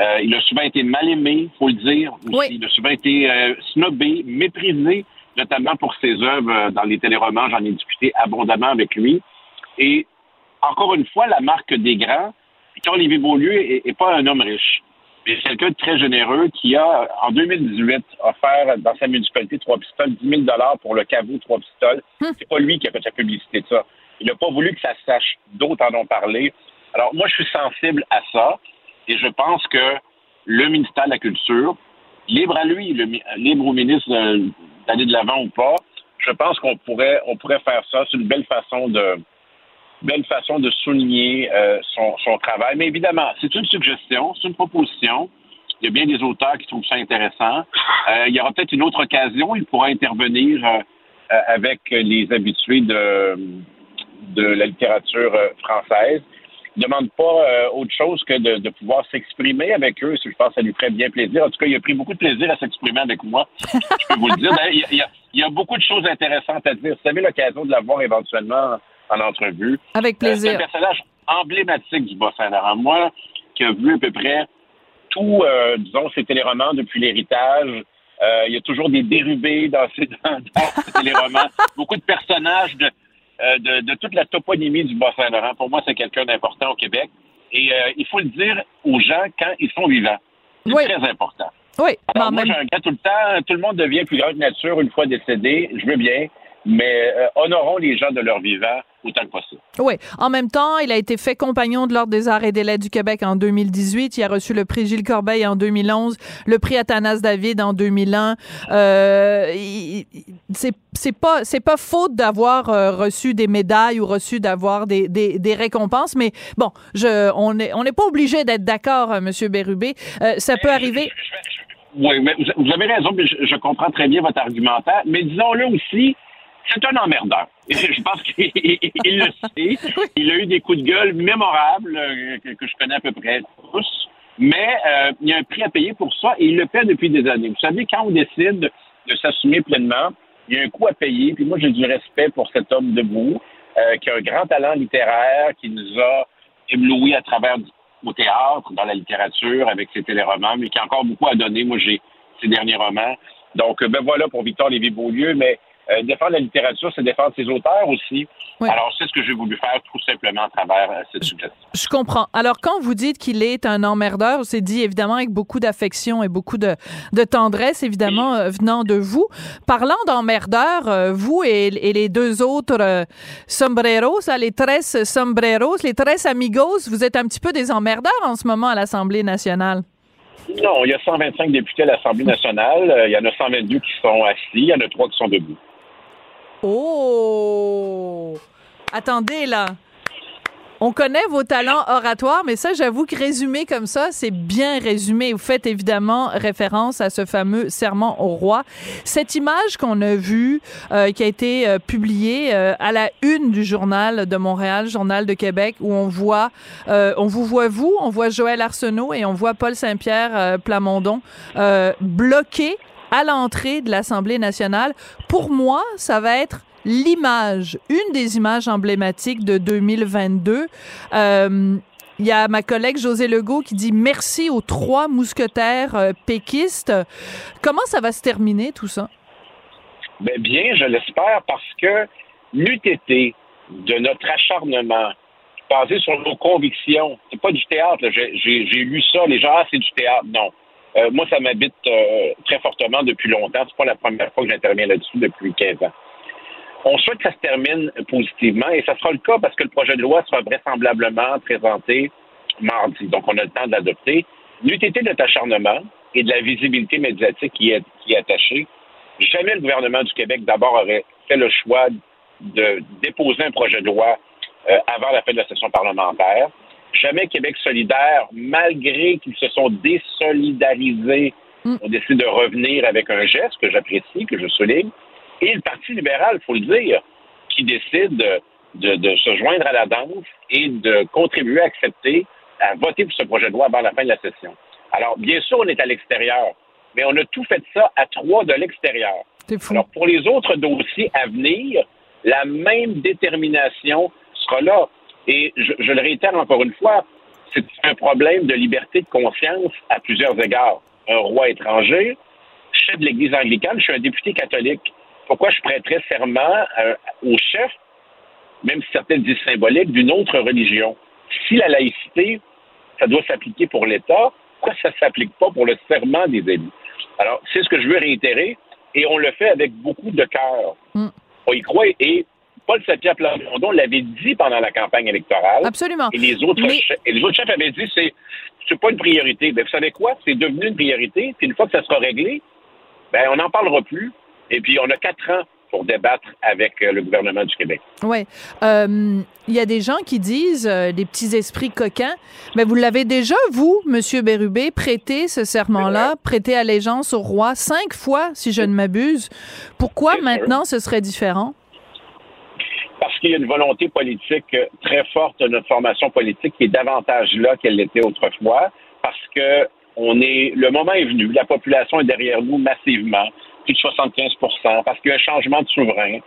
Euh, il a souvent été mal aimé, faut le dire. Il a souvent été euh, snobé, méprisé, notamment pour ses œuvres dans les téléromans. J'en ai discuté abondamment avec lui. Et encore une fois, la marque des grands, Victor Lévy-Beaulieu est, est pas un homme riche. C'est quelqu'un de très généreux qui a, en 2018, offert dans sa municipalité Trois Pistoles 10 000 pour le caveau Trois Pistoles. C'est pas lui qui a fait la publicité de ça. Il n'a pas voulu que ça se sache. D'autres en ont parlé. Alors, moi, je suis sensible à ça. Et je pense que le ministère de la Culture, libre à lui, le libre au ministre d'aller de l'avant ou pas, je pense qu'on pourrait, on pourrait faire ça. C'est une belle façon de, belle façon de souligner euh, son, son travail. Mais évidemment, c'est une suggestion, c'est une proposition. Il y a bien des auteurs qui trouvent ça intéressant. Euh, il y aura peut-être une autre occasion. Il pourra intervenir euh, euh, avec les habitués de, de la littérature euh, française. Il ne demande pas euh, autre chose que de, de pouvoir s'exprimer avec eux. Je pense que ça lui ferait bien plaisir. En tout cas, il a pris beaucoup de plaisir à s'exprimer avec moi. Je peux vous le dire. D'ailleurs, Il y, a, il y a- il y a beaucoup de choses intéressantes à dire. Si vous avez l'occasion de l'avoir éventuellement en entrevue. Avec Euh, C'est plaisir. un personnage emblématique du Bas-Saint-Laurent. Moi, qui a vu à peu près tout, euh, disons, ses téléromans depuis l'héritage. Euh, il y a toujours des dérivés dans ces, dans, dans ces téléromans. Beaucoup de personnages de, euh, de, de toute la toponymie du Bas-Saint-Laurent. Pour moi, c'est quelqu'un d'important au Québec. Et il faut le dire aux gens quand ils sont vivants. C'est très important. Oui, Alors, moi, même j'ai un gars tout le temps, tout le monde devient plus grand que nature une fois décédé. Je veux bien, mais euh, honorons les gens de leur vivant autant que possible. Oui. En même temps, il a été fait compagnon de l'Ordre des arts et des lettres du Québec en 2018. Il a reçu le prix Gilles Corbeil en 2011, le prix Athanas David en 2001. Euh, c'est pas c'est pas faute d'avoir euh, reçu des médailles ou reçu d'avoir des, des, des récompenses, mais bon, je on est on n'est pas obligé d'être d'accord, euh, Monsieur Bérubé. Euh, ça peut arriver. Oui, mais vous avez raison, mais je comprends très bien votre argumentaire, mais disons-le aussi, c'est un emmerdeur. Je pense qu'il il le sait. Il a eu des coups de gueule mémorables euh, que, que je connais à peu près tous, mais euh, il y a un prix à payer pour ça et il le paie depuis des années. Vous savez, quand on décide de s'assumer pleinement, il y a un coût à payer. Puis moi, j'ai du respect pour cet homme debout, euh, qui a un grand talent littéraire, qui nous a éblouis à travers au théâtre, dans la littérature, avec ses téléromans, mais qui a encore beaucoup à donner. Moi, j'ai ses derniers romans. Donc, ben voilà pour Victor Lévy-Beaulieu, mais euh, défendre la littérature, c'est défendre ses auteurs aussi. Alors, c'est ce que j'ai voulu faire tout simplement à travers euh, cette suggestion. Je comprends. Alors, quand vous dites qu'il est un emmerdeur, c'est dit évidemment avec beaucoup d'affection et beaucoup de, de tendresse, évidemment, euh, venant de vous. Parlant d'emmerdeur, vous et, et les deux autres euh, sombreros, là, les tres sombreros, les tres amigos, vous êtes un petit peu des emmerdeurs en ce moment à l'Assemblée nationale? Non, il y a 125 députés à l'Assemblée nationale. Il y en a 122 qui sont assis. Il y en a trois qui sont debout. Oh! Attendez, là. On connaît vos talents oratoires, mais ça, j'avoue que résumé comme ça, c'est bien résumé. Vous faites évidemment référence à ce fameux serment au roi. Cette image qu'on a vue, euh, qui a été euh, publiée euh, à la une du journal de Montréal, journal de Québec, où on voit, euh, on vous voit vous, on voit Joël Arsenault et on voit Paul Saint-Pierre euh, Plamondon bloqués à l'entrée de l'Assemblée nationale. Pour moi, ça va être l'image, une des images emblématiques de 2022. Euh, il y a ma collègue José Legault qui dit merci aux trois mousquetaires euh, péquistes. Comment ça va se terminer tout ça? Ben, bien, je l'espère, parce que n'eût été de notre acharnement basé sur nos convictions. C'est pas du théâtre. j'ai lu ça. Les gens, ah, c'est du théâtre. Non. Euh, moi, ça m'habite euh, très fortement depuis longtemps. C'est pas la première fois que j'interviens là-dessus depuis 15 ans. On souhaite que ça se termine positivement et ça sera le cas parce que le projet de loi sera vraisemblablement présenté mardi. Donc, on a le temps de l'adopter. N'eût été de acharnement et de la visibilité médiatique qui est, qui est attachée, jamais le gouvernement du Québec d'abord aurait fait le choix de déposer un projet de loi euh, avant la fin de la session parlementaire. Jamais Québec solidaire, malgré qu'ils se sont désolidarisés, ont décidé de revenir avec un geste que j'apprécie, que je souligne. Et le Parti libéral, il faut le dire, qui décide de, de- de se joindre à la danse et de contribuer à accepter, à voter pour ce projet de loi avant la fin de la session. Alors, bien sûr, on est à l'extérieur, mais on a tout fait ça à trois de l'extérieur. Alors, pour les autres dossiers à venir, la même détermination sera là. Et je, je le réitère encore une fois, c'est un problème de liberté de conscience à plusieurs égards. Un roi étranger, chef de l'Église anglicane, je suis un député catholique. Pourquoi je prêterais serment euh, au chef, même si certains disent symbolique, d'une autre religion? Si la laïcité, ça doit s'appliquer pour l'État, pourquoi ça ne s'applique pas pour le serment des élus? Alors, c'est ce que je veux réitérer, et on le fait avec beaucoup de cœur. On y croit, et Paul Saint-Pierre Plamondon l'avait dit pendant la campagne électorale. Absolument. Et les autres, Mais- chefs, et les autres chefs avaient dit, c'est, c'est pas une priorité. Ben, vous savez quoi? C'est devenu une priorité, puis une fois que ça sera réglé, ben, on n'en parlera plus, et puis on a quatre ans pour débattre avec euh, le gouvernement du Québec. Oui. Il y a des gens qui disent, euh, des petits esprits coquins, mais vous l'avez déjà, vous, Monsieur Bérubé, prêté ce serment-là, prêté allégeance au roi cinq fois, si je ne m'abuse. Pourquoi maintenant ce serait différent? Parce qu'il y a une volonté politique très forte de notre formation politique qui est davantage là qu'elle l'était autrefois, parce que on est, le moment est venu, la population est derrière nous massivement, plus de 75% parce qu'il y a un changement de souverain,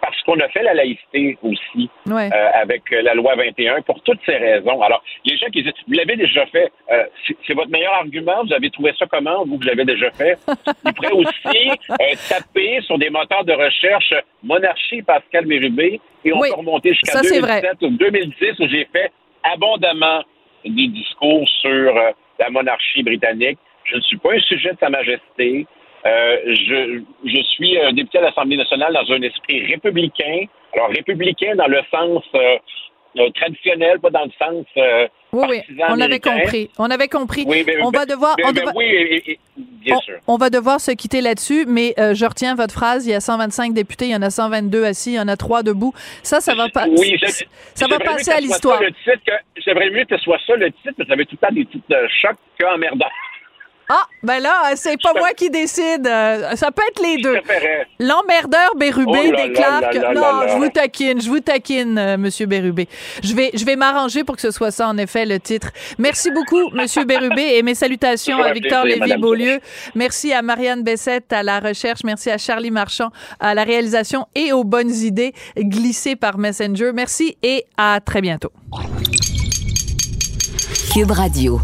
parce qu'on a fait la laïcité aussi Ouais. euh, avec euh, la loi 21 pour toutes ces raisons. Alors, les gens qui disent, vous l'avez déjà fait, euh, c'est- votre meilleur argument, vous avez trouvé ça comment, vous, vous l'avez déjà fait? Ils pourraient aussi euh, taper sur des moteurs de recherche Monarchie Pascal Mérubé et on Oui, peut remonter jusqu'à ça, c'est vrai. 2007 ou 2010 où j'ai fait abondamment des discours sur la monarchie britannique. Je ne suis pas un sujet de Sa Majesté. Euh, je, je suis un député à l'Assemblée nationale dans un esprit républicain. Alors, républicain dans le sens euh, euh, traditionnel, pas dans le sens euh, Oui, oui, on avait compris. On avait compris. Oui, mais- on va devoir, mais- on mais devra- oui, et- et- bien on, sûr. on va devoir se quitter là-dessus, mais euh, je retiens votre phrase. Il y a 125 députés, il y en a 122 assis, il y en a trois debout. Ça, ça va pas. Oui, ça va passer à l'histoire. J'aimerais mieux que ce soit ça le titre, parce que j'avais tout le temps des titres de choc qu'emmerdant. Ah, ben là, c'est pas moi qui décide. Euh, Ça peut être les deux. L'emmerdeur Bérubé Oh déclare là que là là non, là je là. vous taquine, je vous taquine, euh, Monsieur Bérubé. Je vais, je vais m'arranger pour que ce soit ça en effet le titre. Merci beaucoup, Monsieur Bérubé, et mes salutations à Victor Lévy-Beaulieu. Merci à Marianne Bessette à la recherche. Merci à Charlie Marchand à la réalisation et aux bonnes idées glissées par Messenger. Merci et à très bientôt. Cube Radio.